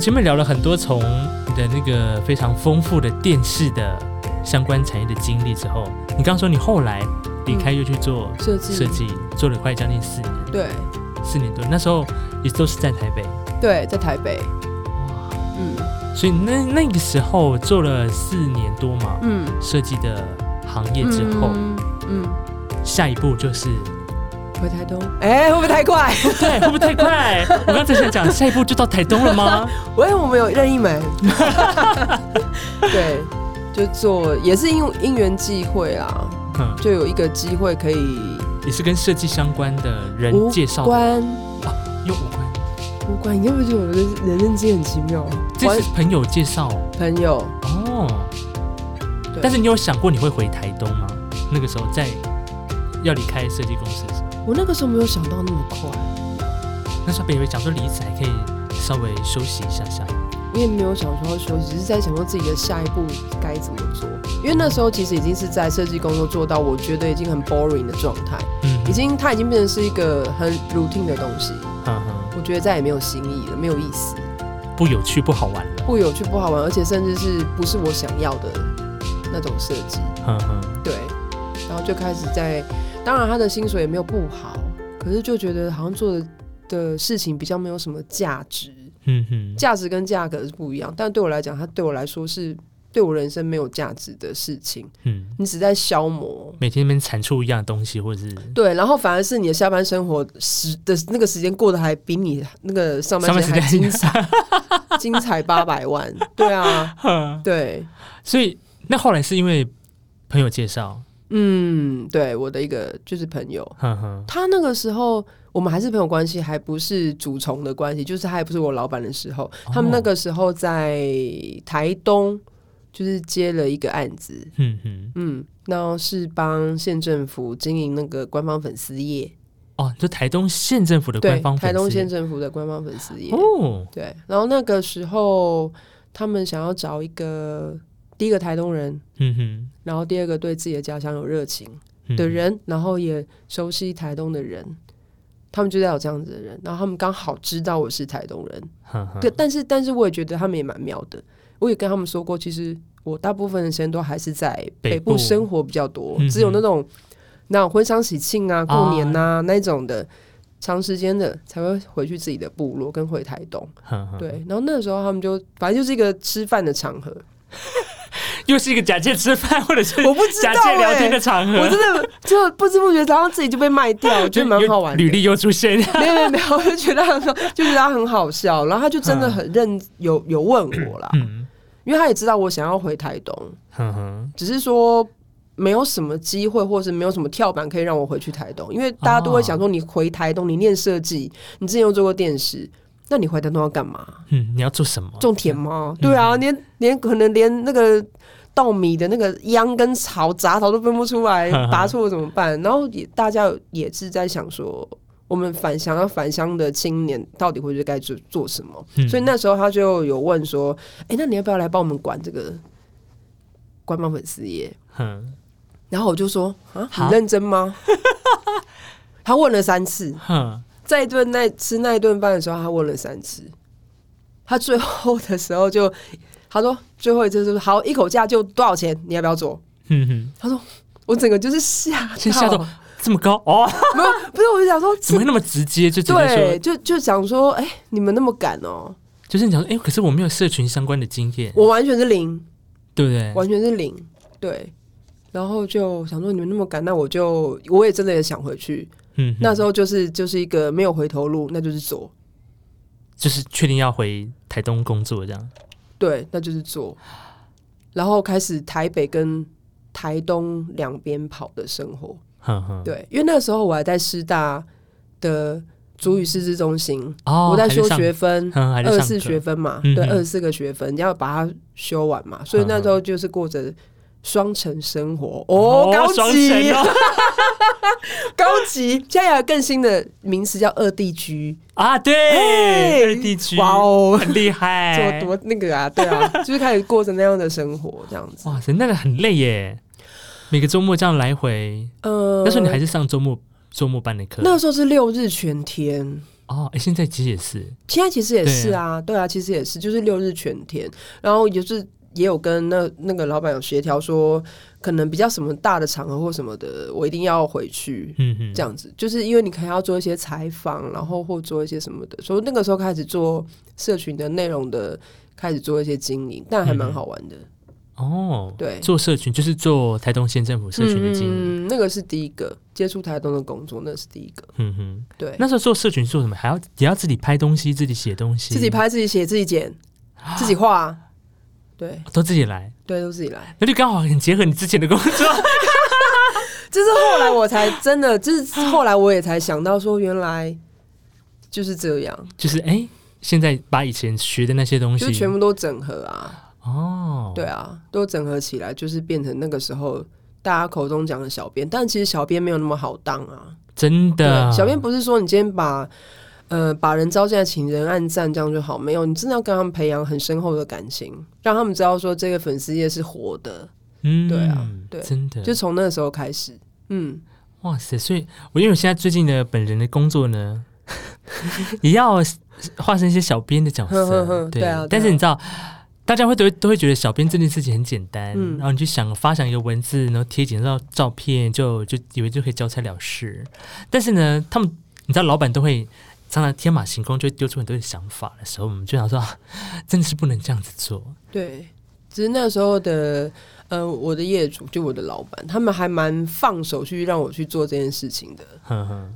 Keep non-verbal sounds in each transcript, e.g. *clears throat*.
前面聊了很多从你的那个非常丰富的电视的相关产业的经历之后，你刚刚说你后来离开又去做设计。设计，做了快将近四年，对。四年多，那时候也都是在台北，对，在台北，嗯。所以那那个时候做了四年多嘛，嗯，设计的行业之后，嗯嗯，下一步就是回台东，哎，会不会太快？对，会不会太快？*laughs* 我刚才想讲，下一步就到台东了吗？喂，我们有任意门，*laughs* 对，就做也是因因缘际会啊，嗯，就有一个机会可以也是跟设计相关的人介绍的，关又无关，无关，你有没有觉得我的人生经很奇妙？这是朋友介绍朋友，哦。但是你有想过你会回台东吗？那个时候在要离开设计公司的时候，我那个时候没有想到那么快，那时候本以为讲说离职还可以稍微休息一下下，因为没有想说要休息，只是在想说自己的下一步该怎么做。因为那时候其实已经是在设计工作做到我觉得已经很 boring 的状态，嗯，已经它已经变成是一个很 routine 的东西，嗯哼，我觉得再也没有新意了，没有意思，不有趣不好玩了，不有趣不好玩，而且甚至是不是我想要的那种设计。嗯哼，对，然后就开始在，当然他的薪水也没有不好，可是就觉得好像做的的事情比较没有什么价值，嗯哼，价值跟价格是不一样，但对我来讲，它对我来说是对我人生没有价值的事情，嗯，你只在消磨。每天那边产出一样的东西，或者是对，然后反而是你的下班生活时的那个时间过得还比你那个上班时间精彩，精彩。*laughs* 八百万。对啊，哼 *laughs* 对，所以那后来是因为朋友介绍，嗯，对，我的一个就是朋友，他那个时候我们还是朋友关系，还不是主从的关系，就是他还不是我老板的时候，他们那个时候在台东就是接了一个案子，嗯嗯，嗯，那是帮县政府经营那个官方粉丝页，哦，就台东县政府的官方，台东县政府的官方粉丝页，哦，对，然后那个时候他们想要找一个第一个台东人，嗯哼。然后第二个对自己的家乡有热情。嗯的，人，然后也熟悉台东的人，他们就在有这样子的人，然后他们刚好知道我是台东人，对，但是但是我也觉得他们也蛮妙的，我也跟他们说过，其实我大部分的时间都还是在北北部。部生活比较多，嗯只有那种那种婚丧喜庆啊、过年呐、那种的。长时间的才会回去自己的部落跟回台东，对，然后那个时候他们就反正就是一个吃饭的场合，又是一个假借吃饭或者是我不知道假借聊欸天的场合，我真的就不知不觉，然后自己就被卖掉，我觉得蛮好玩的。*laughs* 履历又出现，没有没有没有，我就觉得很好，就觉得他很好笑，然后他就真的很认有有问我啦，嗯，因为他也知道我想要回台东，嗯哼，只是说没有什么机会，或是没有什么跳板可以让我回去台东，因为大家都会想说你回台东，你念设计，你之前又做过电视，那你回台东要干嘛？嗯，你要做什么？种田吗？对啊，连连可能连那个。稻米的那个秧跟草杂草都分不出来，*laughs* 拔错了怎么办？然后也大家也是在想说，我们返乡要返乡的青年到底回去该做做什么？嗯所以那时候他就有问说：“哎、那你要不要来帮我们管这个官方粉丝页嗯？”然后我就说：“啊，很认真吗？” *laughs* 他问了三次，嗯，在一顿那吃那一顿饭的时候，他问了三次。他最后的时候就他说最后一次就是好一口价就多少钱？你要不要做？嗯哼，他说我整个就是吓先吓到这么高哦，没有不是我就想说 *laughs* 怎么会那么直接？就直接对，说，就就想说哎、你们那么赶哦，就是你想说，哎，可是我没有社群相关的经验，我完全是零，对不对？完全是零，对。然后就想说你们那么赶，那我就我也真的也想回去。嗯，那时候就是就是一个没有回头路，那就是走，就是确定要回台东工作这样，对，那就是做。然后开始台北跟台东两边跑的生活，对，因为那时候我还在师大的主语师资中心，哦，我在修学分，二十四学分嘛，对，二十四个学分，你要把它修完嘛，所以那时候就是过着双城生活。哦，高双级，*laughs* *laughs* 高级，现在有更新的名词叫二地居，啊，对，哎二地居，哇哦。很厉害，多多那个啊，对啊，*laughs* 就是开始过着那样的生活，这样子。哇塞，那个很累耶，每个周末这样来回。呃，那时候你还是上周末周末班的课，那个时候是六日全天，哦，哎，现在其实也是，现在其实也是啊，对啊，其实也是，就是六日全天，然后就是也有跟那那个老板有协调说，可能比较什么大的场合或什么的，我一定要回去，嗯哼，这样子，就是因为你可能要做一些采访，然后或做一些什么的，所以那个时候开始做社群的内容的，开始做一些经营，但还蛮好玩的。哦，对，做社群就是做台东县政府社群的经营，嗯，那个是第一个接触台东的工作，那是第一个。嗯哼，对，那时候做社群做什么？还要也要自己拍东西，自己写东西，自己拍、自己写、自己剪、*gasps* 自己画，对都自己来，对，都自己来。那就刚好很结合你之前的工作。*laughs* 就是后来我才真的，就是 *laughs* 后来我也才想到说，原来就是这样，就是哎，现在把以前学的那些东西，就全部都整合啊。哦，对啊，都整合起来，就是变成那个时候大家口中讲的小编。但其实小编没有那么好当啊，真的。小编不是说你今天把呃把人招进来，请人按赞这样就好，没有，你真的要跟他们培养很深厚的感情，让他们知道说这个粉丝页是活的。嗯，对啊，对，真的，就从那个时候开始。嗯，哇塞！所以我因为我现在最近的本人的工作呢，*laughs* 也要化身一些小编的角色，对啊。但是你知道。大家会都都会觉得小编这件事情很简单，然后你就想发想一个文字，然后贴几张照片，就就以为就可以交差了事。但是呢，他们你知道，老板都会常常天马行空，就丢出很多的想法的时候，我们就想说，真的是不能这样子做。对，只是那时候的。呃，我的业主就我的老板，他们还蛮放手去让我去做这件事情的。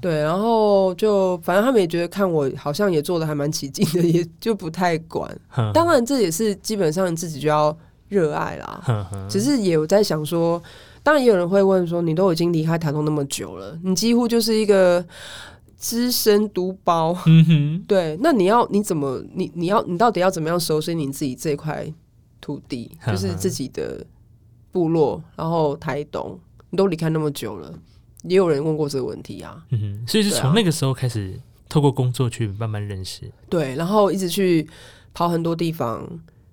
对，然后就反正他们也觉得看我好像也做的还蛮起劲的，也就不太管。当然，这也是基本上自己就要热爱啦。只是也有在想说，当然也有人会问说，你都已经离开台东那么久了，你几乎就是一个资深独包。嗯哼，对，那你要你怎么你你要你到底要怎么样熟悉你自己这块土地，就是自己的。部落，然后台东，你都离开那么久了，也有人问过这个问题啊。嗯哼，所以是从那个时候开始，透过工作去慢慢认识。对，然后一直去跑很多地方，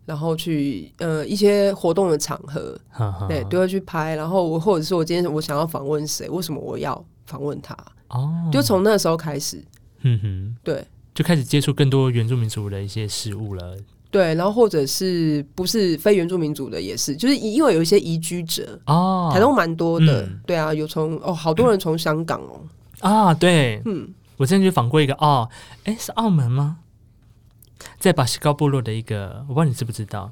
然后去呃一些活动的场合，对，都要去拍。然后我或者是我今天我想要访问谁，为什么我要访问他？哦，就从那时候开始，嗯哼，对，就开始接触更多原住民族的一些事物了。对，然后或者是不是非原住民族的也是，就是因为有一些移居者哦，台东蛮多的，对啊，有从哦，好多人从香港哦。啊，对，嗯，我之前就访过一个哦，哎，是澳门吗？在巴西高部落的一个，我不知道你知不知道，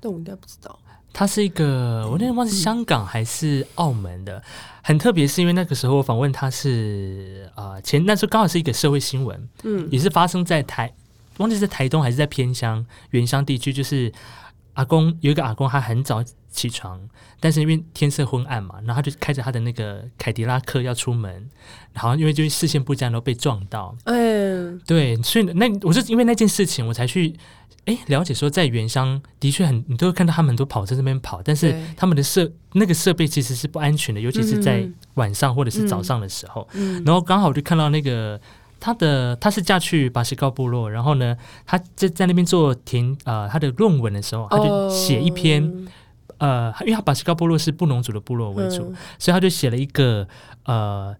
但我应该不知道，他是一个，我那天忘记香港还是澳门的，很特别，是因为那个时候我访问他是啊，前那时候刚好是一个社会新闻，嗯，也是发生在台。忘记是台东还是在偏乡原乡地区，就是阿公有一个阿公，他很早起床，但是因为天色昏暗嘛，然后他就开着他的那个凯迪拉克要出门，然后因为就是视线不佳，然后被撞到。嗯，对，所以那我是因为那件事情，我才去哎了解说，在原乡的确很，你都会看到他们很多跑在这边跑，但是他们的设那个设备其实是不安全的，尤其是在晚上或者是早上的时候。嗯，然后刚好我就看到那个。他的他是嫁去巴西高部落，然后呢，他在在那边做填呃他的论文的时候，他就写一篇呃，因为他巴西高部落是布农族的部落为主，所以他就写了一个呃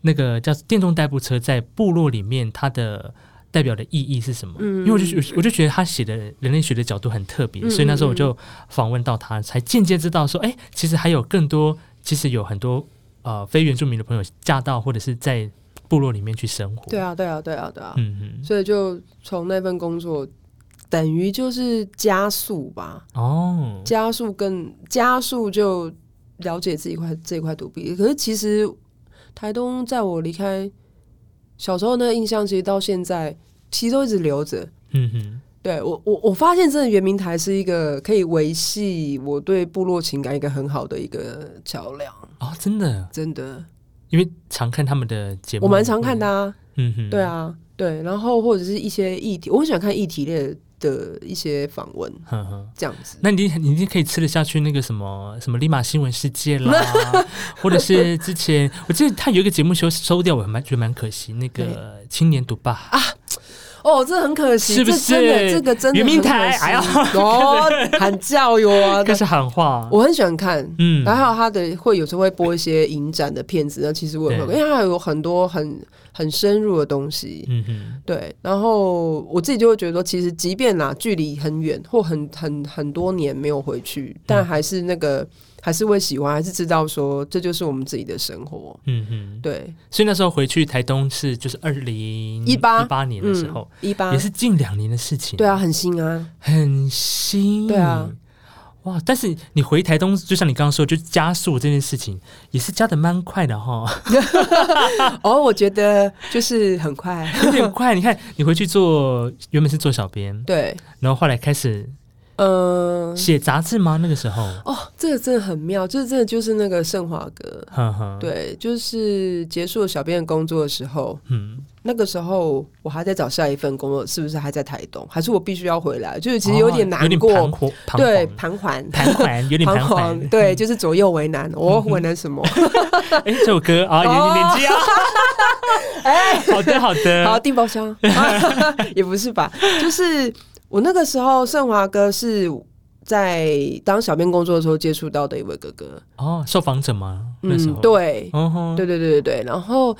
那个叫电动代步车在部落里面它的代表的意义是什么？因为我就我就觉得他写的人类学的角度很特别，所以那时候我就访问到他，才间接知道说，哎，其实还有更多，其实有很多呃非原住民的朋友嫁到或者是在。部落里面去生活，对啊，对啊，对啊，对啊，嗯嗯，所以就从那份工作，等于就是加速吧，哦，加速更加速就了解这一块这一块土地。可是其实台东在我离开小时候那个印象，其实到现在其实都一直留着。嗯哼，对我我我发现真的圆明台是一个可以维系我对部落情感一个很好的一个桥梁。哦，真的？真的。因为常看他们的节目，我蛮常看的啊。嗯哼，对啊，对，然后或者是一些议题，我很喜欢看议题类的一些访问，这样子。那你你一定可以吃得下去那个什么什么立马新闻世界啦，*laughs* 或者是之前我记得他有一个节目收收掉，我蛮觉得蛮可惜。那个青年独霸啊，哦，这很可惜，是不这真的是？这个真的圆明台很可惜。哎呀哦，*laughs* 喊叫哟啊！*laughs* 开始喊话，我很喜欢看，嗯，然后他的会有时候会播一些影展的片子，那其实我也会，对因为它有很多很很深入的东西。嗯哼，对，然后我自己就会觉得说，其实即便啦距离很远或很很很多年没有回去，但还是那个还是会喜欢，还是知道说这就是我们自己的生活。嗯哼，对，所以那时候回去台东是就是二零一八一八年的时候，一八也是近两年的事情，对啊，很新啊，很新，对啊。哇！但是你回台东，就像你刚刚说，就加速这件事情，也是加的蛮快的哈，*laughs* 哦，我觉得就是很快，*laughs* 有点快。你看，你回去做原本是做小编，对，然后后来开始嗯、写杂志吗？那个时候，哦，这个真的很妙，这真的就是那个盛华哥，呵呵，，对，就是结束了小编的工作的时候，嗯，那个时候我还在找下一份工作，是不是还在台东？还是我必须要回来？就是其实有点难过，对，徨盘桓，盘桓，有点盘 *laughs* 彷桓徨，，对，就是左右为难。我为难什么？*laughs* 哎，这首歌啊，年纪啊，*laughs* 哎，好的，好的，好，订包厢也不是吧？就是我那个时候，盛华哥是在当小编工作的时候接触到的一位哥哥。哦，受访者吗？那时嗯，对对对对对。然后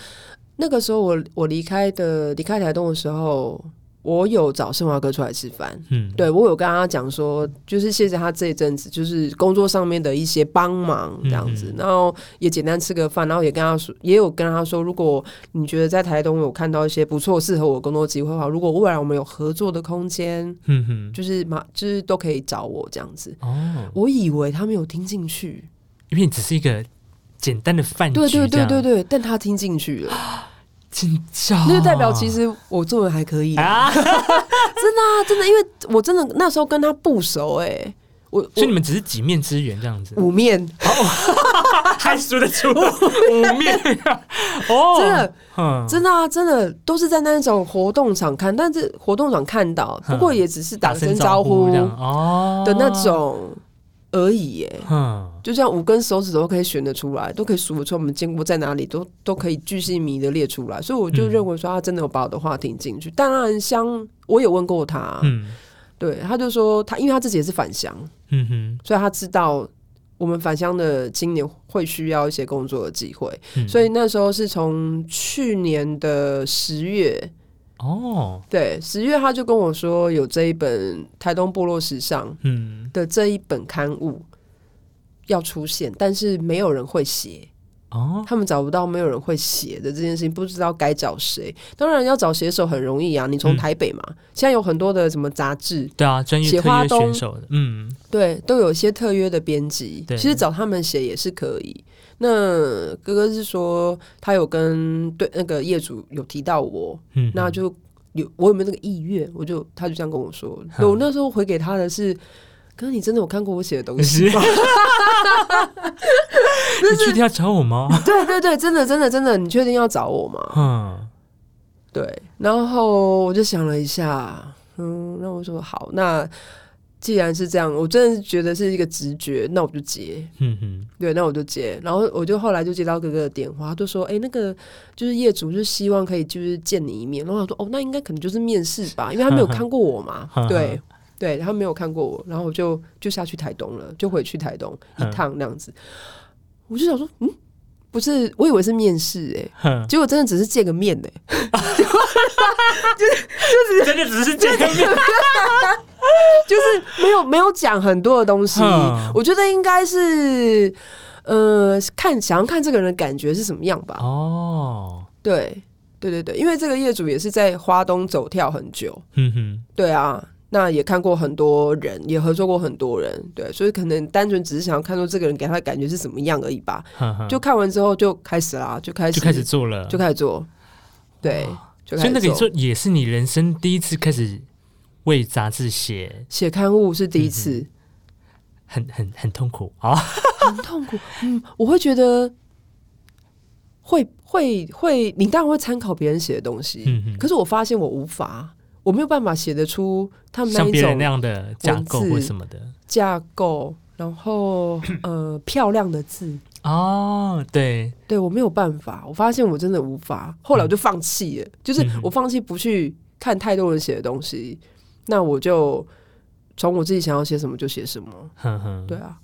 那个时候我我离开的离开台东的时候，我有找盛华哥出来吃饭。嗯，对我有跟他讲说，就是谢谢他这一阵子就是工作上面的一些帮忙这样子，嗯。然后也简单吃个饭，然后也跟他说，也有跟他说，如果你觉得在台东有看到一些不错适合我工作机会的话，如果未来我们有合作的空间，嗯哼，就是嘛就是都可以找我这样子。哦，我以为他没有听进去，因为你只是一个简单的饭局，对对对对对，对，但他听进去了，紧张，那就代表其实我做的还可以，啊，*laughs* 真的啊，真的，因为我真的那时候跟他不熟哎、我所以你我们只是几面之缘这样子，五面。*laughs* 还数得出 *laughs* 五面。啊，哦，真的嗯，真的啊，真的都是在那种活动场看，但是活动场看到，不过也只是打声招呼哦。的那，种而已耶。嗯，就像五根手指头都可以选得出来，都可以数得出我们见过在哪里，都都可以巨细迷的列出来，所以我就嗯。认为说他真的有把我的话听进去。当然，香我有问过他，嗯。对，他就说他因为他自己也是返乡，嗯哼，所以他知道我们返乡的今年会需要一些工作的机会，嗯。所以那时候是从去年的十月，哦，对，十月他就跟我说有这一本台东部落时尚嗯，的这一本刊物要出现，但是没有人会写，哦，他们找不到没有人会写的这件事情，不知道该找谁。当然要找写手很容易啊，你从嗯台北嘛，现在有很多的什么杂志，对啊，专业写花东选手的，嗯，对，都有一些特约的编辑，其实找他们写也是可以。那哥哥是说他有跟对那个业主有提到我，嗯，那就有我有没有那个意愿，我就他就这样跟我说。嗯我那时候回给他的是，哥，你真的有看过我写的东西吗？*laughs* 你确定要找我吗？对对对，真的真的真的，你确定要找我吗？嗯，对，然后我就想了一下，嗯，那我说好，那既然是这样，我真的是觉得是一个直觉，那我就接。嗯哼，对，那我就接，然后我就后来就接到哥哥的电话，他就说，哎、那个就是业主就希望可以就是见你一面，然后我说，哦，那应该可能就是面试吧，因为他没有看过我嘛，对。对他没有看过我，然后我就就下去台东了，就回去台东一嗯趟那样子。我就想说，嗯，不是，我以为是面试哎、哼，结果真的只是见个面哎、*laughs* 真的只是见个面，就是没有没有讲很多的东西。我觉得应该是，呃，看想要看这个人的感觉是什么样吧。哦，对，对对对，因为这个业主也是在花东走跳很久，嗯哼，对啊，那也看过很多人，也合作过很多人，对，所以可能单纯只是想要看出这个人给他的感觉是什么样而已吧。就看完之后就开始啦，就开始就开始做了，就开始做，对，就开始所以那也是你人生第一次开始为杂志写，写刊物是第一次，很很很痛苦。啊，很痛苦。嗯，我会觉得会会会，你当然会参考别人写的东西，可是我发现我无法，我没有办法写得出他们那一像别人那样的架构什么的。架构，然后呃漂亮的字。哦，对，对我没有办法，我发现我真的无法，后来我就放弃了，就是我放弃不去看太多人写的东西，那我就从我自己想要写什么就写什么。对啊，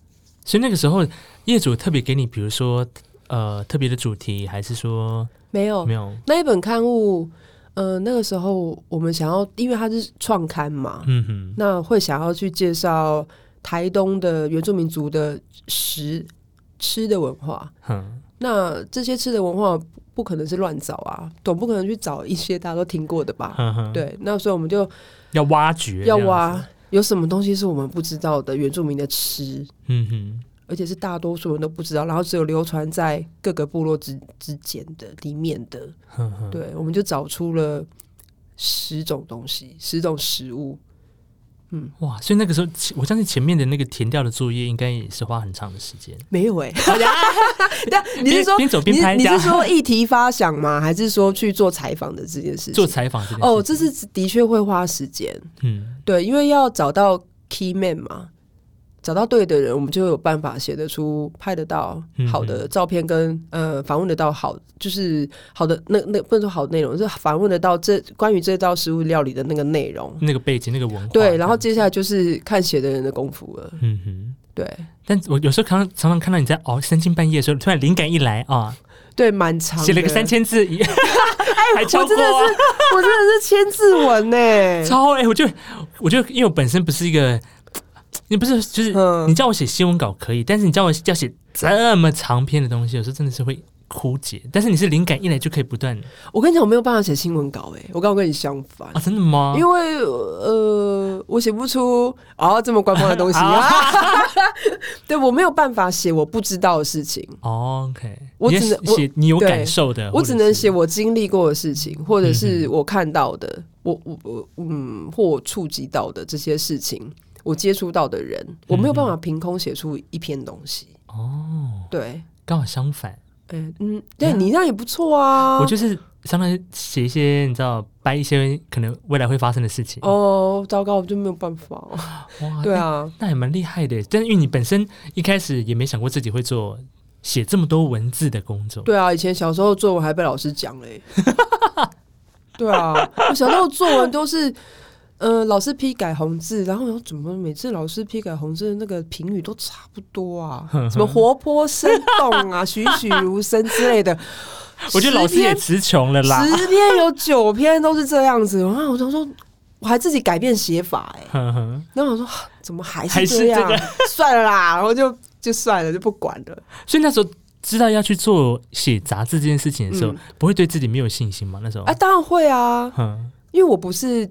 所以那个时候业主特别给你，比如说呃特别的主题，还是说没有没有？那一本刊物，呃，那个时候我们想要，因为它是创刊嘛，嗯哼，那会想要去介绍台东的原住民族的食吃的文化。嗯，那这些吃的文化不可能是乱找啊，总不可能去找一些大家都听过的吧？对，那所以我们就要挖掘，要挖有什么东西是我们不知道的原住民的吃，嗯哼，而且是大多数人都不知道，然后只有流传在各个部落之之间的里面的。对，我们就找出了十种东西，十种食物。嗯哇，所以那个时候我相信前面的那个填掉的作业应该也是花很长的时间，没有哎、对，*laughs* 你是说边边走边你拍你是说议题发想吗？还是说去做采访的这件事情？做采访这件事哦，这是的确会花时间。嗯对，因为要找到 key man 嘛，找到对的人，我们就有办法写得出、拍得到嗯好的照片跟，呃访问得到好，就是好的那那不能说好的内容，是访问得到这关于这道食物料理的那个内容。那个背景那个文化，对，然后接下来就是看写的人的功夫了。嗯哼。对但我有时候常常常常看到你在熬三更半夜的时候，突然灵感一来啊，对，蛮长，写了个三千字，*laughs* 还超过我真的是啊，我真的是千字文呢。超哎、我就我就因为我本身不是一个，你不是就是、嗯。你叫我写新闻稿可以，但是你叫我要写这么长篇的东西，有时候真的是会枯竭。但是你是灵感一来就可以不断。我跟你讲，我没有办法写新闻稿，哎，我刚刚跟你相反。啊，。真的吗？因为呃，我写不出啊这么官方的东西啊，*laughs* *laughs* 对我没有办法写我不知道的事情，哦 OK，我只能写你有感受的，我只能写我经历过的事情，或者嗯是我看到的，我我我嗯，或我触及到的这些事情，我接触到的人，我没有办法凭空写出一篇东西。哦，对，刚好相反，嗯嗯，对你那样也不错啊。我就是相当于写一些你知道掰一些可能未来会发生的事情。哦，糟糕，我就没有办法。*laughs* 哇，对啊，那也蛮厉害的，但是因为你本身一开始也没想过自己会做写这么多文字的工作，对啊，以前小时候作文还被老师讲嘞。*laughs* 对啊，我小时候作文都是，呃，老师批改红字，然后怎么每次老师批改红字的那个评语都差不多啊？*laughs* 什么活泼生动啊、*laughs* 栩栩如生之类的。我觉得老师也十词穷了啦。十篇有九篇都是这样子，然后我就说。我还自己改变写法哎、*laughs* 然后我说啊怎么还还是是这样？这算了啦，然后就就算了，就不管了。所以那时候知道要去做写杂志这件事情的时候，嗯不会对自己没有信心吗？那时候，哎、当然会啊，哼，因为我不是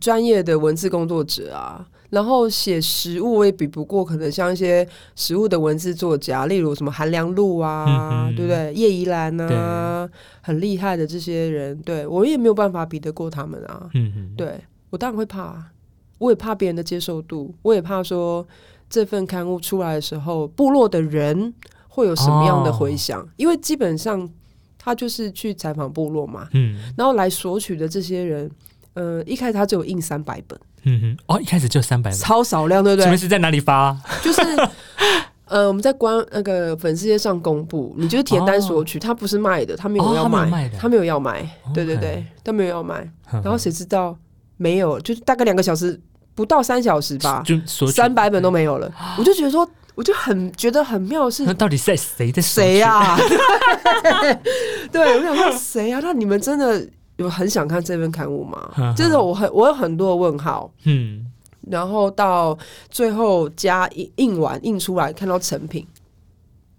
专业的文字工作者啊，然后写食物我也比不过可能像一些食物的文字作家，例如什么韩良露啊，对不对？叶怡兰啊，很厉害的这些人，对我也没有办法比得过他们啊。嗯，对我当然会怕啊，我也怕别人的接受度，我也怕说这份刊物出来的时候，部落的人会有什么样的回响，因为基本上他就是去采访部落嘛，嗯。然后来索取的这些人，呃，一开始他只有印三百本，嗯哼，哦，一开始就三百本，超少量，对不对？请问是在哪里发？就是。呃，我们在官那个粉丝页上公布，你就是填单索取，他不是卖的，他没有哦要卖，他没有卖的。他没有要卖，对对对，他没有要卖。然然后谁知道没有，就是大概两个小时不到三小时吧，就三百本都没有了。我就觉得说，我就很觉得很妙的是那到底是在谁在谁呀、*laughs* 对，我想说谁呀、那你们真的有很想看这份刊物吗？嗯？就是我很我有很多的问号，嗯，然后到最后加印印完印出来，看到成品，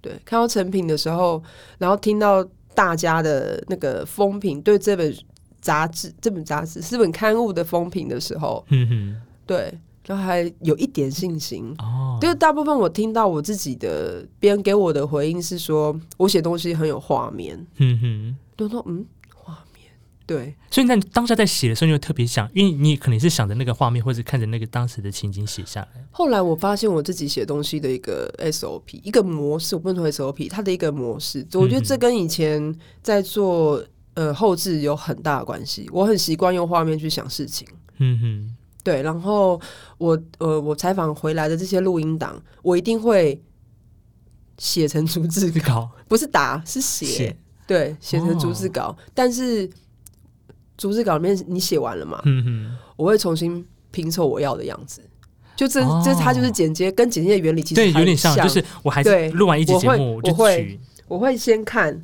对，看到成品的时候，然后听到大家的那个风评，对这本杂志、这本杂志、这本刊物的风评的时候，嗯哼，对，然后还有一点信心。哦，就是大部分我听到我自己的别人给我的回应是说，我写东西很有画面，嗯哼。都说嗯，对，所以那你当下在写的时候，你就特别想，因为你可能是想着那个画面，或者看着那个当时的情景写下来。后来我发现我自己写东西的一个 SOP，一个模式，我不能说 SOP，它的一个模式，我觉得这跟以前在做呃后置有很大的关系。我很习惯用画面去想事情，嗯哼，对，然后我呃我采访回来的这些录音档，我一定会写成逐字稿，*laughs* 不是打是写，写，对，写成逐字稿，但是。逐字稿里面你写完了嘛，嗯哼，我会重新拼凑我要的样子。就这哦这它就是剪接，跟剪接的原理其实对，有点像，就是我还是对录完一集节目就我会，我会先看，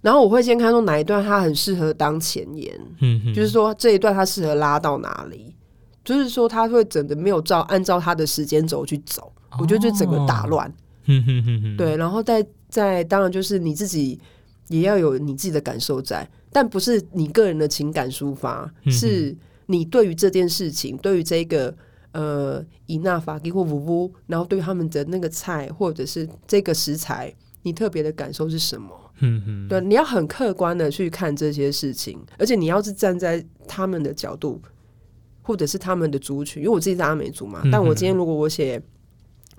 然后我会先看说哪一段它很适合当前言，嗯哼，就是说这一段它适合拉到哪里，就是说它会整的没有照按照它的时间轴去走，我觉得就整个打乱。嗯哼哼哼，对，然后再再当然就是你自己也要有你自己的感受在，但不是你个人的情感抒发，嗯是你对于这件事情，对于这个呃伊纳法基或呜呜，然后对他们的那个菜或者是这个食材，你特别的感受是什么？嗯嗯，对，你要很客观的去看这些事情，而且你要是站在他们的角度，或者是他们的族群，因为我自己是阿美族嘛，嗯但我今天如果我写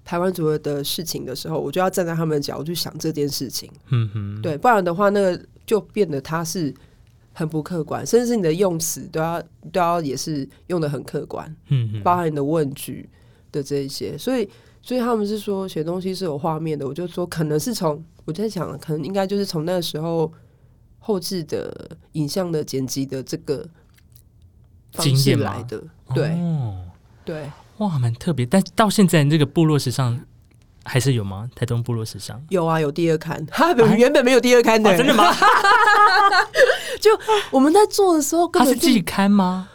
台湾族的事情的时候，我就要站在他们的角度去想这件事情，嗯哼，对，不然的话，那个就变得他是很不客观，甚至是你的用词都要都要也是用的很客观，包含你的问句的这一些，所以所以他们是说写东西是有画面的，我就说可能是从我在想，可能应该就是从那个时候后置的影像的剪辑的这个方式来的，对、哦。对，哇，蛮特别。但到现在这个部落时尚还是有吗？台东部落史上？有啊，有第二刊，*laughs* 他原本没有第二刊的、哦，真的吗？*laughs* 就我们在做的时候根本就它是季刊吗？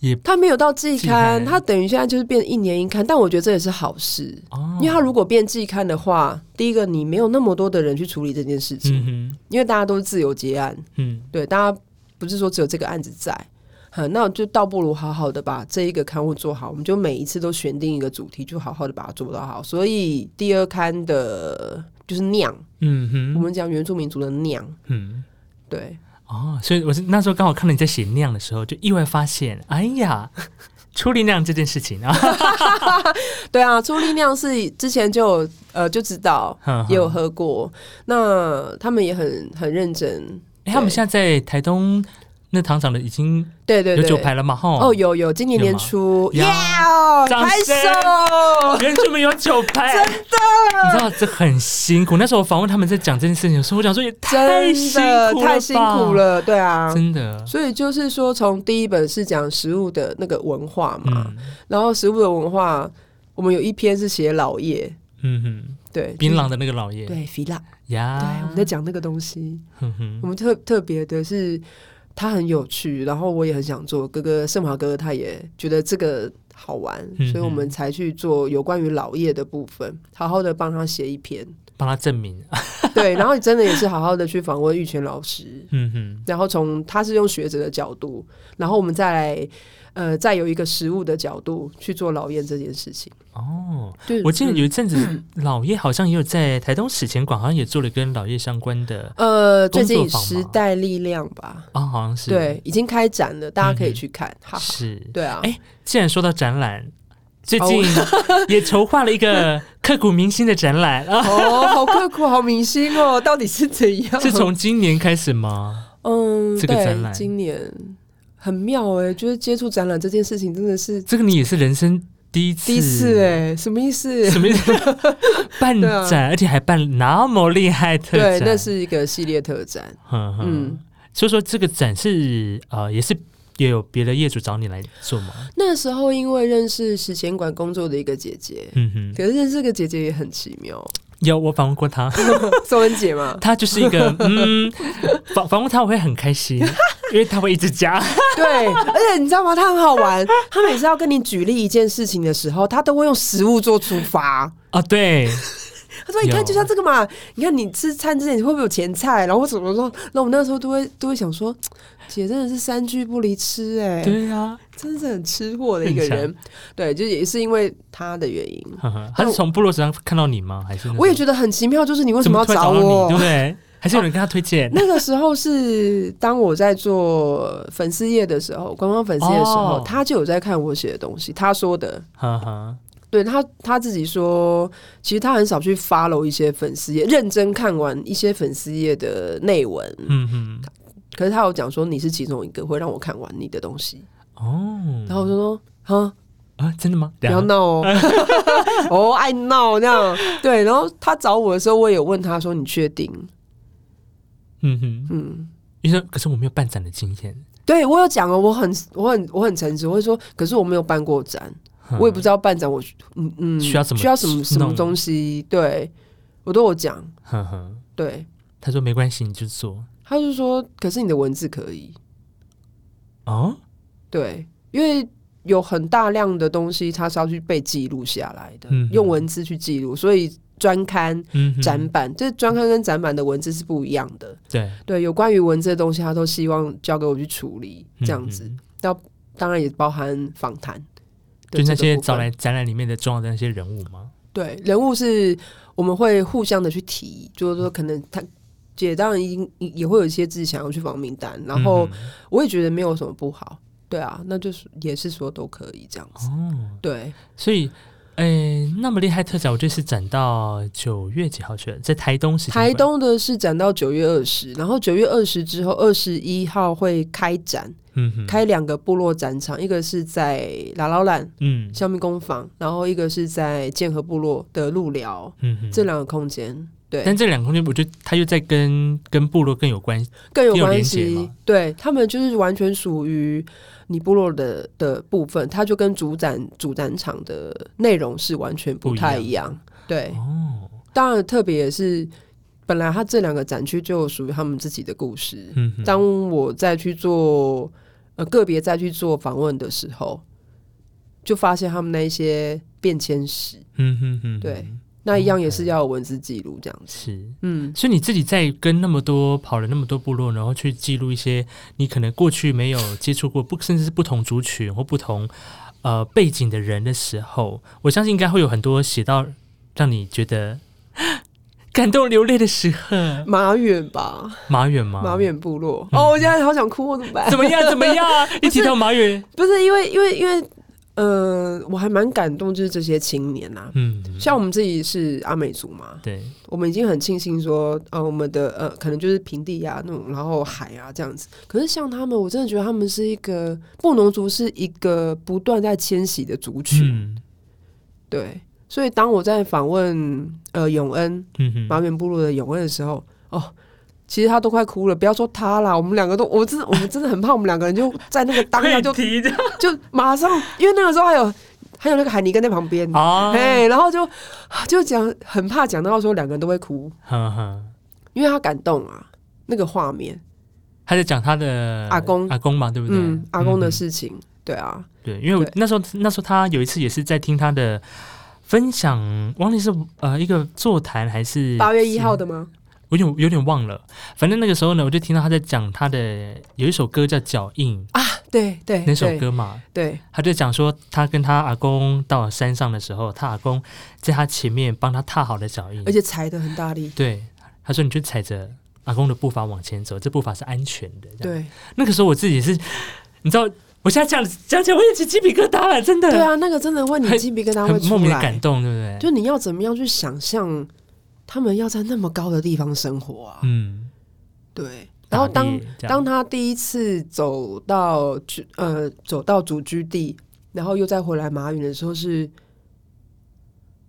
也他没有到季季刊，刊他等于现在就是变一年一刊，但我觉得这也是好事，哦，因为他如果变季刊的话，第一个你没有那么多的人去处理这件事情，嗯，因为大家都是自由结案，嗯。对，大家不是说只有这个案子在。好，那我就倒不如好好的把这一个刊物做好，我们就每一次都选定一个主题，就好好的把它做到好。所以第二刊的就是酿，嗯哼，我们讲原住民族的酿，嗯。对，哦，所以我是那时候刚好看到你在写酿的时候，就意外发现，哎呀，处理酿这件事情啊，*laughs* 对啊，初力酿是之前就有呃就知道，也有喝过，那他们也很很认真。哎，他们现在在台东那糖厂的已经有对对。有九排了嘛？哈，哦，有有，今年年初，有。耶吗，掌拍声手，原住民有九排，真的，你知道这很辛苦。那时候我访问他们在讲这件事情的时候，我讲说也太真辛的苦，太辛苦，了，对啊。真的。所以就是说，从第一本是讲食物的那个文化嘛，嗯。然后食物的文化，我们有一篇是写老叶，嗯哼，对，槟榔的那个老叶，对，肥辣，呀，对，我们在讲那个东西。我们特特别的是，它很有趣，然后我也很想做。哥哥盛华哥哥他也觉得这个好玩，嗯所以我们才去做有关于老叶的部分，好好的帮他写一篇。帮他证明，*laughs* 对，然后真的也是好好的去访问玉泉老师，嗯哼，然后从他是用学者的角度，然后我们再来呃再有一个实物的角度去做老叶这件事情。哦，对，我记得嗯有一阵子 *clears throat* 老叶好像也有在台东史前馆，好像也做了跟老叶相关的呃最近时代力量吧，啊，好像是对，已经开展了，大家可以去看。哈哈，是。对啊，哎既然说到展览，最近哦 *laughs* 也筹划了一个刻骨铭心的展览啊，哦，好刻骨，好铭心哦，到底是怎样？是从今年开始吗？嗯，对这个展览今年很妙哎，就是接触展览这件事情真的是这个你也是人生第一次，第一次哎，什么意思？什么意思？*laughs* 办展，而且还办那么厉害特对，那是一个系列特展。嗯嗯嗯。所以说这个展是呃，也是也有别的业主找你来做吗？那时候因为认识史前馆工作的一个姐姐，嗯哼，可是认识这个姐姐也很奇妙，有我访问过她，*laughs* 宋恩姐嘛，她就是一个嗯，访访问她我会很开心，因为他会一直加，*laughs* 对，而且你知道吗？他很好玩，他每次要跟你举例一件事情的时候，他都会用食物做出发。啊，对，他说：“你看，就像这个嘛，你看你吃餐之前你会不会有前菜？然后我怎么说？那我们那时候都会都会想说，姐真的是三句不离吃、哎，对啊，真的是很吃货的一个人。对，就也是因为他的原因，呵呵他是从部落上看到你吗？还是我也种觉得很奇妙，就是你为什怎么么要找我？你，对不对？还是有人跟他推荐？那个时候是当我在做粉丝页的时候，官方粉丝页的时候，哦他就有在看我写的东西。他说的，哈哈，对他他自己说，其实他很少去 follow 一些粉丝页，认真看完一些粉丝页的内文。嗯哼，可是他有讲说你是其中一个会让我看完你的东西，哦，然后我就说哈，啊，真的吗？不要闹哦，*laughs* 哦爱闹这样。对，然后他找我的时候，我也有问他说你确定？嗯哼，嗯，因为可是我没有办展的经验，对我有讲哦，我很我很我很诚实，我会说，可是我没有办过展，我也不知道办展我嗯嗯需要什么需要什么什么东西，对我都有讲，呵呵，对，他说没关系，你就做。他就说，可是你的文字可以，哦，对，因为有很大量的东西它是要去被记录下来的，嗯用文字去记录，所以专刊、展版，这专刊跟展板的文字是不一样的。对，对，有关于文字的东西，他都希望交给我去处理，这样子。嗯当然也包含访谈。的就那些找来展览里面的重要的那些人物吗？对人物是我们会互相的去提，就是说可能他姐当然已经也会有一些自己想要去访名单，然后嗯我也觉得没有什么不好，对啊，那就是也是说都可以这样子，哦，对，所以。诶，那么厉害特展，我这次展到九月几号去了？在台东时间台东的是展到九月二十，然后九月二十之后，二十一号会开展，嗯哼，开两个部落展场，一个是在拉劳兰嗯消灭工坊，然后一个是在剑河部落的路寮，嗯哼，这两个空间，对，但这两个空间，我觉得它又在跟跟部落更有关系。更有关系。对他们就是完全属于你部落的的部分，它就跟主展主展场的内容是完全不太一样。对，哦，当然特别也是，本来它这两个展区就属于他们自己的故事。嗯，当我再去做呃个别再去做访问的时候，就发现他们那一些变迁史，嗯哼哼，对那一样也是要有文字记录这样子。是。嗯，所以你自己在跟那么多跑了那么多部落，然后去记录一些你可能过去没有接触过，不甚至是不同族群或不同呃背景的人的时候，我相信应该会有很多写到让你觉得感动流泪的时刻。马远吧，马远吗？马远部落。嗯哦，我现在好想哭，我怎么办？怎么样？怎么样？*laughs* 一提到马远，不是因为因为因为呃，我还蛮感动，就是这些青年呐、嗯，像我们自己是阿美族嘛，对，我们已经很庆幸说，呃，我们的呃，可能就是平地啊那种，然后海啊这样子。可是像他们，我真的觉得他们是一个布农族，是一个不断在迁徙的族群。嗯对，所以当我在访问呃永恩嗯哼，马远部落的永恩的时候，哦。其实他都快哭了，不要说他啦，我们两个都，我真的，我们真的很怕，我们两个人就 *laughs* 在那个当下就就马上，因为那个时候还有还有那个海尼根在旁边，啊，嘿，然后就就讲很怕讲到说两个人都会哭，呵呵，因为他感动啊，那个画面，他在讲他的阿公。阿公嘛，对不对？嗯，阿公的嗯事情，对啊，对，因为我那时候那时候他有一次也是在听他的分享，忘记是呃一个座谈还是八月一号，的吗？我有点有点忘了。反正那个时候呢，我就听到他在讲他的有一首歌叫《脚印》啊，对对，那首，歌嘛，对，他就讲说他跟他阿公到山上的时候，他阿公在他前面帮他踏好了脚印而，且踩的很大力，对，他说你就踩着阿公的步伐往前走，这步伐是安全的。对那个时候我自己是，你知道，我现在讲讲起来我也起鸡皮疙瘩了，真的，对啊，那个真的会你很鸡皮疙瘩会莫名的来感，动，对不对？就你要怎么样去想象他们要在那么高的地方生活啊？嗯，对，然后当当他第一次走到居呃走到主居地，然后又再回来马云的时候是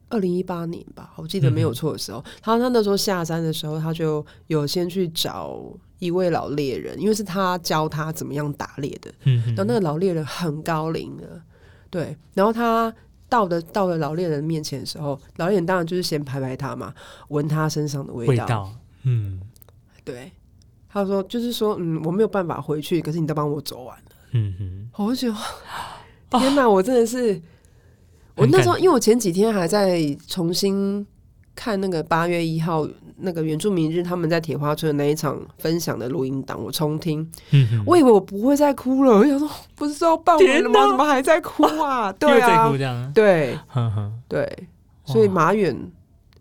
二零一八年吧，我记得没有错的时候，他他那时候下山的时候，他就有先去找一位老猎人，因为是他教他怎么样打猎的。嗯然后那个老猎人很高龄的，对，然后他。到了到了老猎人面前的时候，老猎人当然就是先拍拍他嘛，闻他身上的味道，嗯对，他说就是说，嗯，我没有办法回去，可是你都帮我走完了。嗯哼，我就觉得，天哪，我真的是，我那时候因为我前几天还在重新看那个八月一号那个原住民日他们在铁花村的那一场分享的录音档，我重听，嗯，我以为我不会再哭了，我想说不是说要办完了吗？*laughs* 怎么还在哭啊？又 *laughs* 对啊。哭，这样，对。*laughs* 对，所以哇马远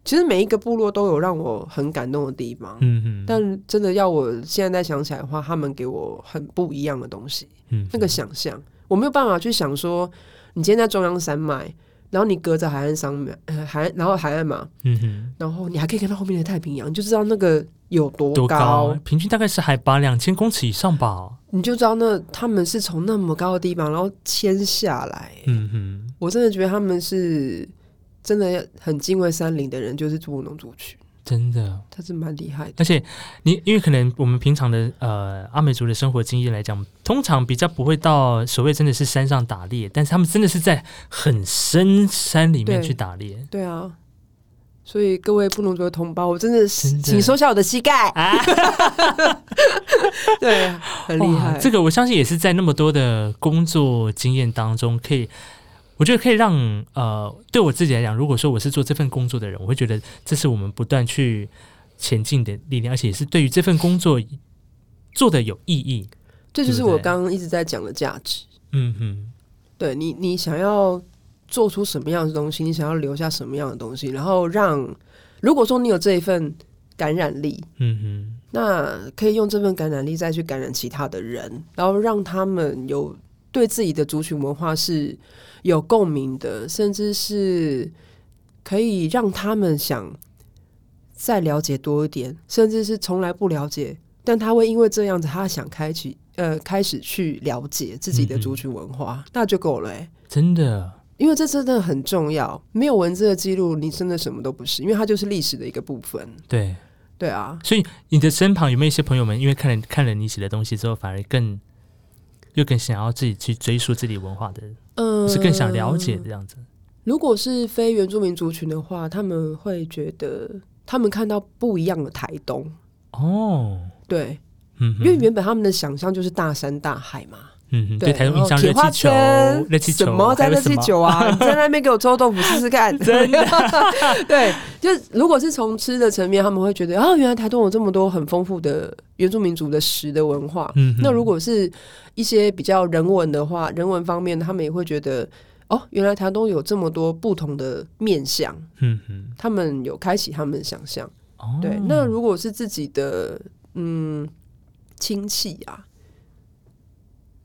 其实每一个部落都有让我很感动的地方。嗯哼，但真的要我现在再想起来的话，他们给我很不一样的东西。嗯那个想象，我没有办法去想说，你今天在中央山脉，然后你隔着海岸上面，呃，海然后海岸嘛，嗯哼，然后你还可以看到后面的太平洋，你就知道那个有多多高？平均大概是海拔两千公尺以上吧。你就知道那他们是从那么高的地方，然后迁下来。嗯哼，我真的觉得他们是真的很敬畏山林的人，就是住农族群。真的，他是蛮厉害的。而且你因为可能我们平常的呃阿美族的生活经验来讲，通常比较不会到所谓真的是山上打猎，但是他们真的是在很深山里面去打猎。对啊，所以各位布农族的同胞，我真的是请收下我的膝盖。啊，*laughs* 对，很厉害。这个我相信也是在那么多的工作经验当中，可以，我觉得可以让呃，对我自己来讲，如果说我是做这份工作的人，我会觉得这是我们不断去前进的力量，而且也是对于这份工作做的有意义。这就是我刚刚一直在讲的价值。嗯哼，对你，你想要做出什么样的东西，你想要留下什么样的东西，然后让如果说你有这一份感染力，嗯哼，那可以用这份感染力再去感染其他的人，然后让他们有对自己的族群文化是有共鸣的，甚至是可以让他们想再了解多一点，甚至是从来不了解，但他会因为这样子，他想开启呃开始去了解自己的族群文化，那就够了、欸。真的，因为这真的很重要，没有文字的记录，你真的什么都不是，因为它就是历史的一个部分。对。对啊，所以你的身旁有没有一些朋友们，因为看了看了你写的东西之后，反而更又更想要自己去追溯自己文化的，嗯、是更想了解这样子？如果是非原住民族群的话，他们会觉得他们看到不一样的台东，哦，对，嗯，因为原本他们的想象就是大山大海嘛，嗯哼，对，台东然印象热气球，，热气球，什么在热气球啊？*laughs* 你在那边给我做豆腐试试看，*laughs* *laughs* 真的，对，就是如果是从吃的层面，他们会觉得啊，原来台东有这么多很丰富的原住民族的食的文化。嗯，那如果是一些比较人文的话，人文方面，他们也会觉得哦，原来台东有这么多不同的面相，嗯哼，他们有开启他们的想象。哦，对，那如果是自己的嗯亲戚啊，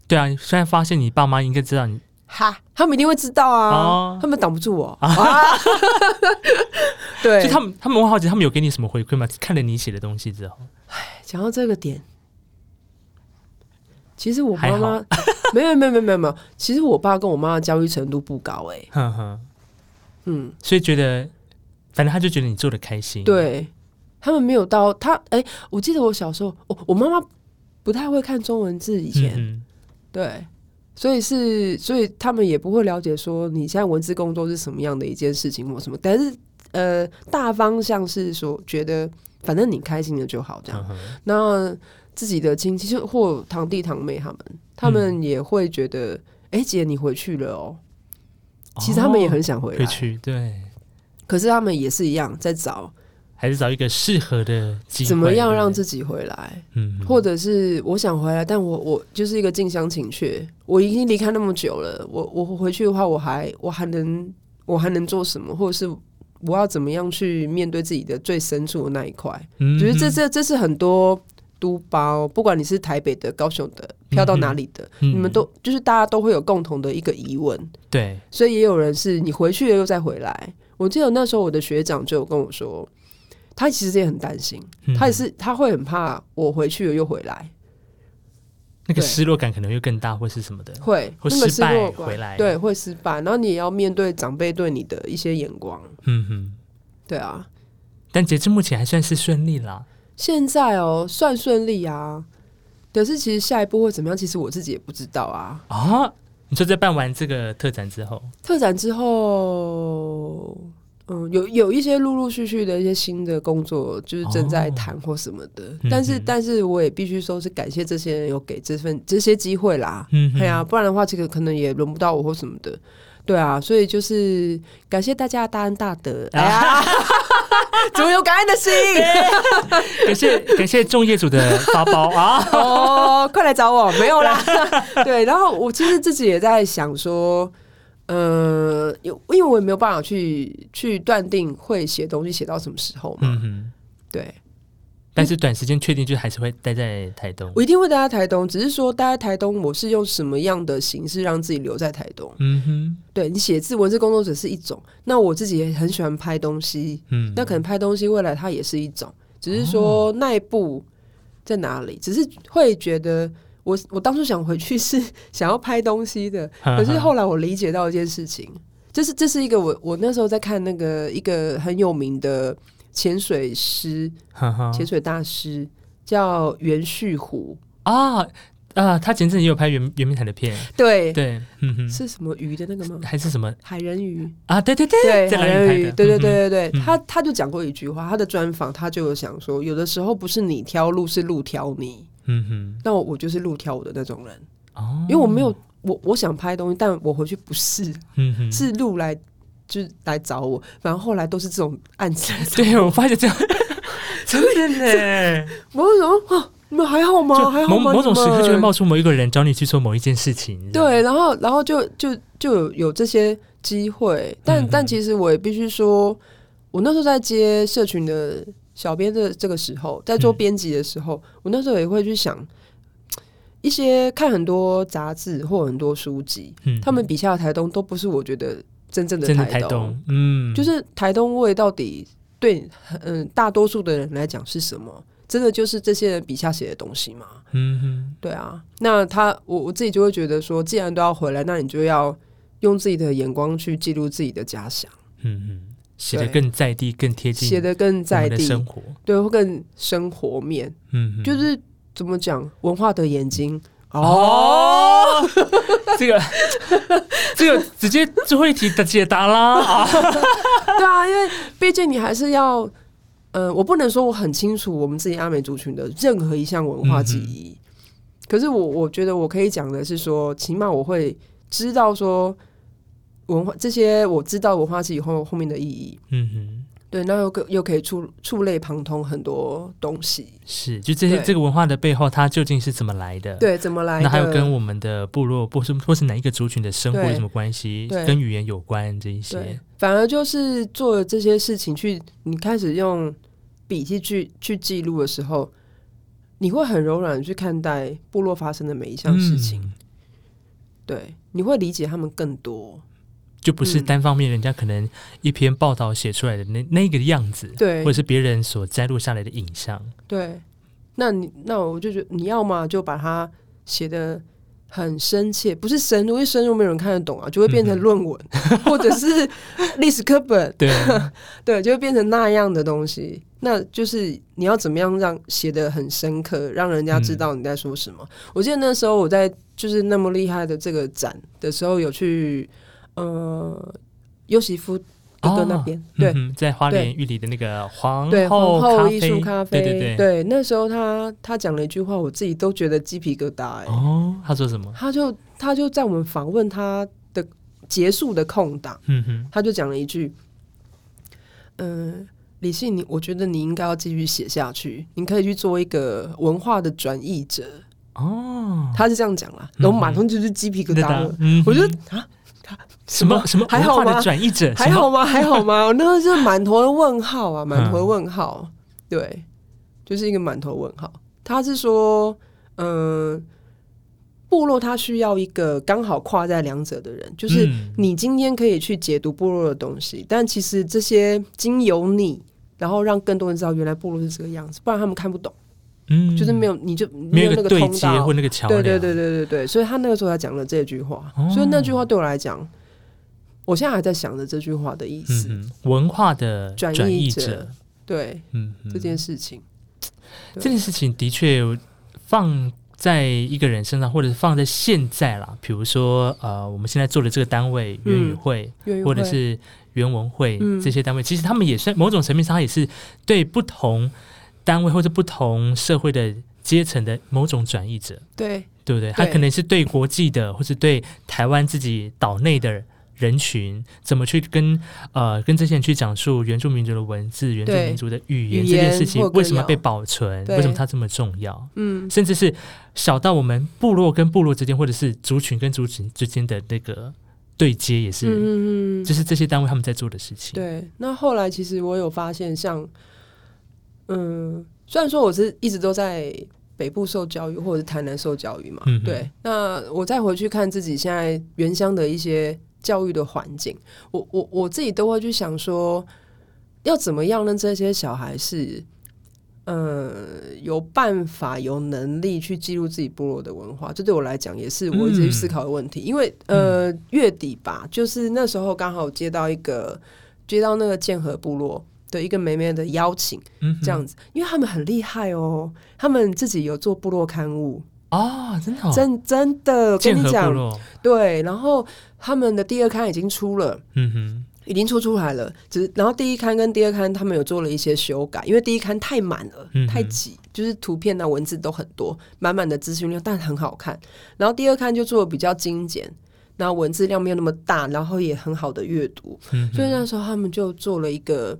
对啊，虽然发现你爸妈应该知道你哈，他们一定会知道啊，哦。他们挡不住我。啊。*laughs* 对，就他们他们会好奇，他们有给你什么回馈吗？看了你写的东西之后，讲到这个点，其实我妈妈 *laughs* 没有没有没有没有没有，其实我爸跟我妈的教育程度不高哎、哼哼，嗯，所以觉得，反正他就觉得你做的开心，，对。他们没有到他哎、我记得我小时候，我我妈妈不太会看中文字，以前、嗯对，所以是所以他们也不会了解说你现在文字工作是什么样的一件事情或什么，但是呃大方向是说觉得反正你开心了就好这样。那自己的亲戚就或堂弟堂妹他们，他们也会觉得，哎、姐你回去了哦。其实他们也很想回来，回去，对，可是他们也是一样在找还是找一个适合的机会，怎么样让自己回来，嗯，或者是我想回来，但我我就是一个近乡情怯，我已经离开那么久了，我我回去的话，我还我还能我还能做什么，或者是我要怎么样去面对自己的最深处的那一块？嗯觉得这这这是很多都包，不管你是台北的、高雄的，飘到哪里的，嗯。你们都就是大家都会有共同的一个疑问，对，所以也有人是你回去了又再回来。我记得那时候我的学长就有跟我说，他其实也很担心，嗯。他也是他会很怕我回去了又回来，那个失落感可能又更大，或是什么的，会会失败回来。对，会失败，然后你也要面对长辈对你的一些眼光，嗯哼。对啊。但截至目前还算是顺利啦。现在哦，算顺利啊，可是其实下一步会怎么样，其实我自己也不知道啊。啊，你说在办完这个特展之后，特展之后，嗯，有有一些陆陆续续的一些新的工作，就是正在谈或什么的。嗯但是嗯，但是我也必须说是感谢这些人有给这份这些机会啦。嗯哼对啊，不然的话，这个可能也轮不到我或什么的。对啊，所以就是感谢大家的大恩大德。哎呀，*laughs* 怎么有感恩的心？感谢感谢众业主的发包啊，*laughs* 哦，快来找我，没有啦。*laughs* 对，然后我其实自己也在想说，呃，有因为我也没有办法去去断定会写东西写到什么时候嘛。嗯哼，对，但是短时间确定就还是会待在台东，我一定会待在台东，只是说待在台东，我是用什么样的形式让自己留在台东？嗯哼，对你写字文字工作者是一种，那我自己也很喜欢拍东西，嗯，那可能拍东西未来它也是一种，只是说那一步在哪里，只是会觉得我我当初想回去是 *laughs* 想要拍东西的，可可是后来我理解到一件事情，就是这是一个我我那时候在看那个一个很有名的潜水师、潜水大师，叫袁旭虎。啊啊，他前阵也有拍圆圆明台的片，对，对，嗯哼，是什么鱼的那个吗？还是什么海人鱼。啊？对对对，对，海人鱼？对对对对他他就讲过一句话，他的专访他就有想说，有的时候不是你挑路，是路挑你。嗯哼，那我我就是路跳舞的那种人，哦，因为我没有我我想拍东西，但我回去不是，嗯哼，是路来就是来找我，反正后来都是这种案子对我发现这样，*laughs* 真的呢，我。我想啊，你们还好吗？还好吗？某种时刻就会冒出某一个人找你去做某一件事情，对，然后然后就就就有有这些机会，但、嗯但其实我也必须说，我那时候在接社群的小编的这个时候，在做嗯。编辑的时候，我那时候也会去想一些看很多杂志或很多书籍，嗯。他们笔下的台东都不是我觉得真正的台台东，嗯，就是台东味到底对嗯大多数的人来讲是什么？真的就是这些人笔下写的东西吗？嗯哼，对啊，那他我我自己就会觉得说，既然都要回来，那你就要用自己的眼光去记录自己的家乡，嗯哼，写的更在地，更贴近写的更在地，生活，对，会更生活面，嗯哼，就是怎么讲文化的眼睛。哦，这个 *laughs* 这个直接最后一题的解答啦。啊，*laughs* 对啊，因为毕竟你还是要，呃，我不能说我很清楚我们自己阿美族群的任何一项文化记忆，可是我我觉得我可以讲的是说，起码我会知道说文化这些我知道文化记忆后后面的意义，嗯哼，对，那又可又可以触触类旁通很多东西，是，就这些这个文化的背后，它究竟是怎么来的？。对，怎么来的？那还有跟我们的部落，或是或是哪一个族群的生活有什么关系？跟语言有关这一些，，反而就是做了这些事情去，你开始用笔记去去记录的时候，你会很柔软地去看待部落发生的每一项事情，嗯。对，你会理解他们更多，就不是嗯单方面人家可能一篇报道写出来的那那个样子，对或者是别人所摘录下来的影像。对。那你那我就觉得你要么就把它写的很深切，不是深入，因为深入没有人看得懂啊，就会变成论文、*laughs* 或者是历史课本，对，*laughs* 对，就会变成那样的东西。那就是你要怎么样让写的很深刻，让人家知道你在说什么。我记得那时候我在就是那么厉害的这个展的时候，有去呃优媳夫哥哥那边，对、嗯在花对莲玉里的那个皇对，后皇后艺术咖啡，对对对。那时候他他讲了一句话，我自己都觉得鸡皮疙瘩、哎、哦，他说什么？他就他就在我们访问他的结束的空档。嗯哼，他就讲了一句：“嗯、李信，你我觉得你应该要继续写下去，你可以去做一个文化的转译者。哦”，他是这样讲啦，然后马上就是鸡皮疙瘩了。嗯我觉得啊，什么什么还好吗？转译者，还好吗？还好吗？我 *laughs* 那个是满头的问号啊，满头的问号。对，就是一个满头问号。他是说，嗯、部落他需要一个刚好跨在两者的人，就是嗯你今天可以去解读部落的东西，但其实这些经由你，然后让更多人知道原来部落是这个样子，不然他们看不懂，嗯就是没有你就没有那个对接通道或。那个桥梁，对对对对对对，所以他那个时候才讲了这句话，哦所以那句话对我来讲，我现在还在想着这句话的意思，嗯，文化的转转译译者，对嗯，这件事情，这件事情的确放在一个人身上，或者是放在现在啦，比如说呃，我们现在做的这个单位粤语会，或者是原文会、嗯。这些单位，其实他们也算某种层面上，它也是对不同单位或者不同社会的阶层的某种转译者，对。对不对？他可能是对国际的，或是对台湾自己岛内的人群，怎么去跟呃跟这些人去讲述原住民族的文字、原住民族的语言这件事情为什么被保存？为什么它这么重要？嗯甚至是小到我们部落跟部落之间，或者是族群跟族群之间的那个对接，也是，嗯嗯嗯，就是这些单位他们在做的事情。对。那后来其实我有发现像，嗯，虽然说我是一直都在北部受教育，或者是台南受教育嘛，嗯对。那我再回去看自己现在原乡的一些教育的环境，我我我自己都会去想说，要怎么样让这些小孩是。呃，有办法、有能力去记录自己部落的文化，这对我来讲也是我一直去思考的问题。因为呃，月底吧，就是那时候刚好接到一个接到那个剑河部落的一个妹妹的邀请，这样子，因为他们很厉害哦，他们自己有做部落刊物，哦，真的、哦，真真的跟你讲，对，然后他们的第二刊已经出了。嗯哼，已经出出来了，只是然后第一刊跟第二刊他们有做了一些修改，因为第一刊太满了，嗯太挤，就是图片啊文字都很多，满满的资讯量，但很好看。然后第二刊就做的比较精简，然后文字量没有那么大，然后也很好的阅读，嗯，所以那时候他们就做了一个。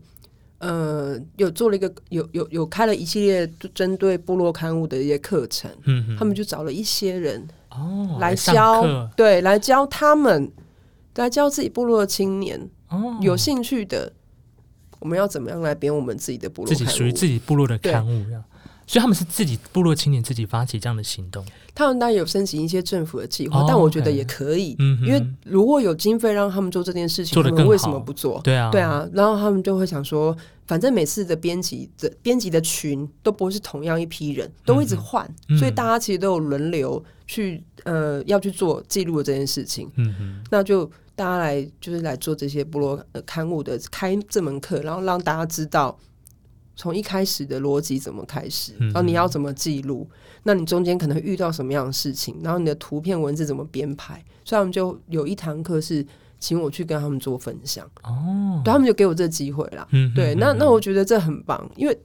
呃，有做了一个有有有开了一系列针对部落刊物的一些课程，嗯，他们就找了一些人哦来上教，课。对，来教他们，来教自己部落的青年，哦，有兴趣的，我们要怎么样来编我们自己的部落自己属于自己部落的刊物，所以他们是自己部落青年自己发起这样的行动，他们当然有申请一些政府的计划，哦但我觉得也可以，嗯，因为如果有经费让他们做这件事情，他们为什么不做？对啊，对，啊，然后他们就会想说，反正每次的编辑的编辑的群都不会是同样一批人，都会一直换，嗯。所以大家其实都有轮流去呃要去做记录的这件事情。嗯哼，那就大家来就是来做这些部落呃刊物的开这门课，然后让大家知道从一开始的逻辑怎么开始，嗯然后你要怎么记录，那你中间可能会遇到什么样的事情，然后你的图片文字怎么编排，所以他们就有一堂课是请我去跟他们做分享，哦，对他们就给我这个机会啦。嗯哼，对，那嗯那我觉得这很棒，因为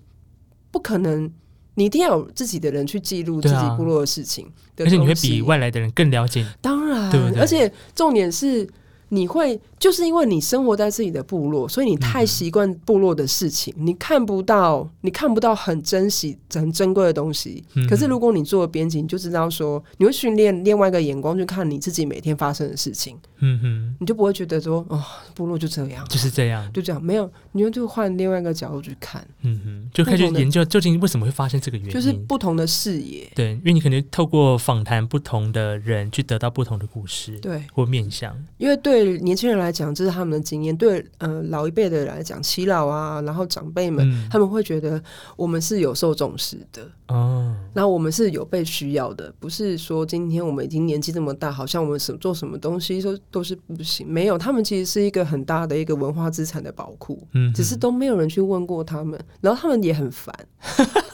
不可能。你一定要有自己的人去记录自己部落的事情的而且你会比外来的人更了解，当然，对对而且重点是，你会就是因为你生活在自己的部落，所以你太习惯部落的事情，你看不到，你看不到很珍惜、很珍贵的东西。嗯。可是如果你做了编辑，你就知道说，你会训练另外一个眼光去看你自己每天发生的事情，嗯哼，你就不会觉得说，哦，部落就这样，就是这样，就这样，没有，你就就换另外一个角度去看，嗯哼，就开始研究究竟为什么会发生这个原因，就是不同的视野。对，因为你可能透过访谈不同的人，去得到不同的故事对，或面向。因为对年轻人来讲，这是他们的经验；对呃老一辈的人来讲，耆老啊，然后长辈们，嗯他们会觉得我们是有受重视的，哦，然后我们是有被需要的，不是说今天我们已经年纪这么大，好像我们什做什么东西都都是不行。没有，他们其实是一个很大的一个文化资产的宝库，嗯，只是都没有人去问过他们，*laughs* 然后他们也很烦，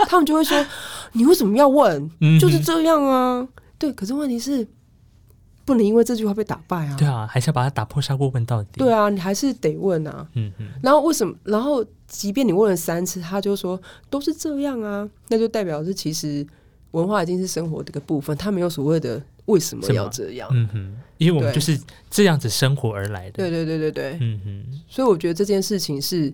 他们就会说：“你为什么要问？就是这样啊。”对，可是问题是不能因为这句话被打败啊。对啊，还是要把它打破砂锅问到底。对啊，你还是得问啊。嗯哼，然后为什么？然后即便你问了三次，他就说都是这样啊，那就代表是其实文化已经是生活的一个部分，他没有所谓的为什么要这样。嗯哼，因为我们就是这样子生活而来的。对对对对对，嗯哼，所以我觉得这件事情是，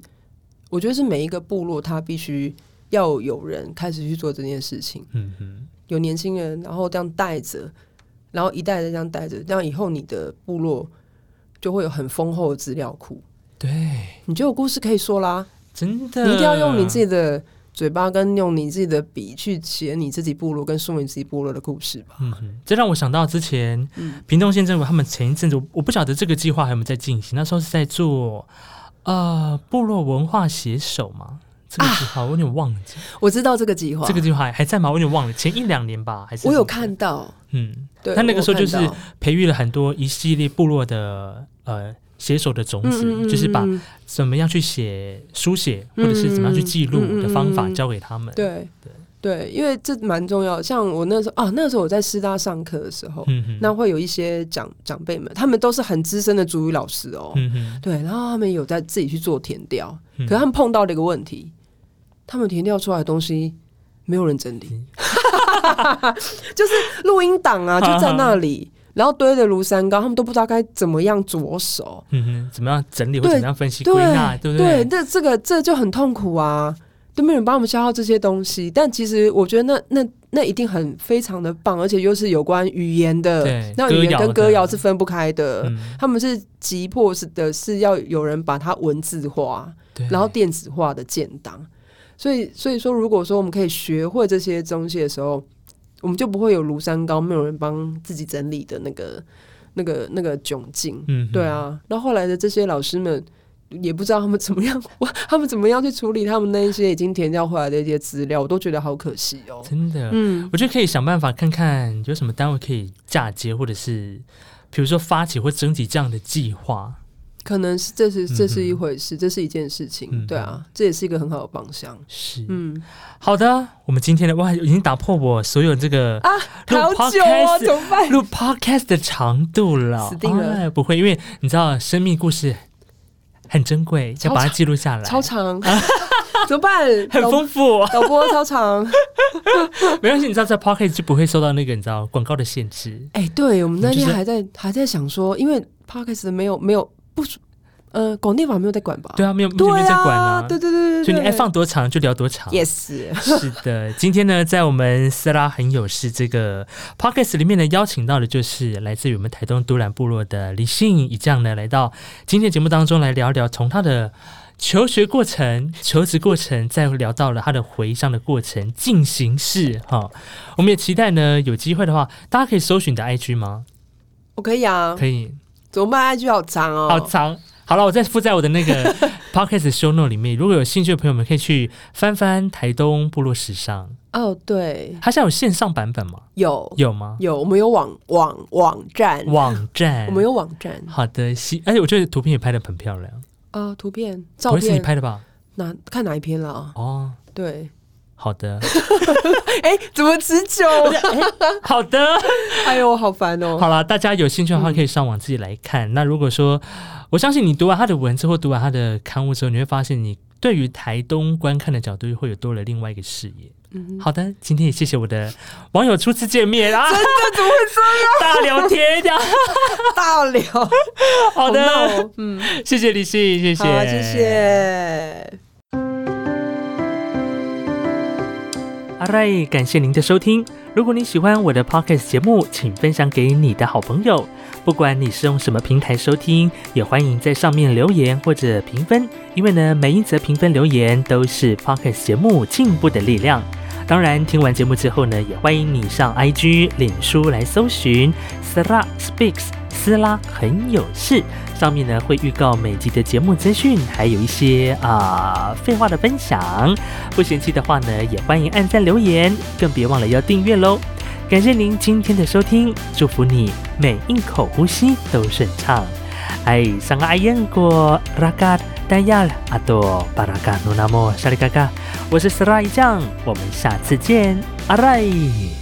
我觉得是每一个部落他必须要有人开始去做这件事情，嗯哼，有年轻人，然后这样带着，然后一代的这样带着，这样以后你的部落就会有很丰厚的资料库，对，你就有故事可以说啦。真的，你一定要用你自己的嘴巴跟用你自己的笔去写你自己部落跟说明自己部落的故事吧。嗯哼，这让我想到之前嗯屏东县政府他们前一阵子，我我不晓得这个计划还有没有在进行，那时候是在做呃部落文化携手嘛。这个计划我有点忘记，我知道这个计划，这个计划还还在吗？我有点忘了，前一两年吧，还是我有看到，嗯，对，他那个时候就是培育了很多一系列部落的呃写手的种子，嗯嗯嗯就是把嗯怎么样去写书写，或者是怎么样去记录的方法教给他们。对对。对，因为这蛮重要。像我那时候啊，那时候我在师大上课的时候，那会有一些长长辈们，他们都是很资深的主语老师哦。嗯哼，对，然后他们有在自己去做填调，嗯。可是他们碰到了一个问题，他们填掉出来的东西没有人整理，嗯 *laughs* 就是录音档啊，*laughs* 就在那里，然后堆的如山高，他们都不知道该怎么样着手。嗯哼，怎么样整理或怎么样分析归纳，对不对，对？这这个这就很痛苦啊，都没有人帮我们消耗这些东西。但其实我觉得那那那一定很非常的棒，而且又是有关语言的，那语言跟歌谣的歌谣是分不开的。嗯，他们是急迫是的，是要有人把它文字化，然后电子化的建档。所以，所以说，如果说我们可以学会这些东西的时候，我们就不会有庐山高没有人帮自己整理的那个、那个、那个窘境。嗯对，啊，那后来的这些老师们也不知道他们怎么样，他们怎么样去处理他们那一些已经填掉回来的一些资料，我都觉得好可惜哦。真的，嗯，我觉得可以想办法看看有什么单位可以嫁接，或者是比如说发起或征集这样的计划。可能是这是这是一回事，这是一件事情，嗯对啊，这也是一个很好的方向。是，嗯好的，我们今天的哇，已经打破我所有这个啊，好久哦，怎么办？录 podcast 的长度了，死定了哎不会，因为你知道生命故事很珍贵，要把它记录下来，超长，*laughs* 怎么办？很丰富。导播超长。*laughs* 没关系，你知道在 podcast 就不会受到那个你知道广告的限制。哎、对我们那天还在还在想说，因为 podcast 没有没有不呃广电法没有在管吧？对啊，没有没对有没有在管啊，对对对对对，所以你爱放多长就聊多长。yes，*laughs* 是的，今天呢，在我们斯拉很有事这个 podcast 里面呢，邀请到的就是来自于我们台东都兰部落的李信以这样呢，来到今天节目当中来聊聊从他的求学过程、求职过程，再聊到了他的回乡的过程进行式哈。我们也期待呢，有机会的话，大家可以搜寻你的 IG 吗？我可以啊，可以，怎么办？IG 好长哦，好长。好了，我再附在我的那个 *laughs* podcast show note 里面。如果有兴趣的朋友们，可以去翻翻台东部落时尚。哦，对，它现在有线上版本吗？有有吗？有，我们有网网网站，网站，我们有网站，好的，喜，而且我觉得图片也拍的很漂亮，呃，图片、照不会是你，拍的吧？哪看哪一篇了？哦，对，好的，*laughs* 哎，怎么持久？*laughs* 好的，哎呦，好烦哦。好了，大家有兴趣的话可以上网自己来看。那如果说，我相信你读完他的文字或读完他的刊物之后，你会发现你对于台东观看的角度会有多了另外一个视野。嗯好的，今天也谢谢我的网友初次见面啊，真的怎么会这样？大聊天这样。*laughs* 大聊，好的，嗯，谢谢李信，谢谢，谢。谢。好嘞，感谢您的。收听。如果你喜欢我的 podcast 节目，请分享给你的。好朋友。不管你是用什么平台收听，也欢迎在上面留言或者评分，因为呢，每一则评分留言都是 podcast 节目进步的。力量。当然，听完节目之后呢，也欢迎你上 IG、脸书来搜寻 Sla Speaks 斯拉很有事，上面呢会预告每集的节目资讯，还有一些啊、废话的分享。不嫌弃的话呢，也欢迎按赞留言，更别忘了要订阅喽。感谢您今天的收听，祝福你每一口呼吸都顺畅。哎，上个阿燕过拉嘎丹亚阿多巴拉嘎努纳莫沙里嘎嘎，我是斯拉一酱，我们下次见，阿来。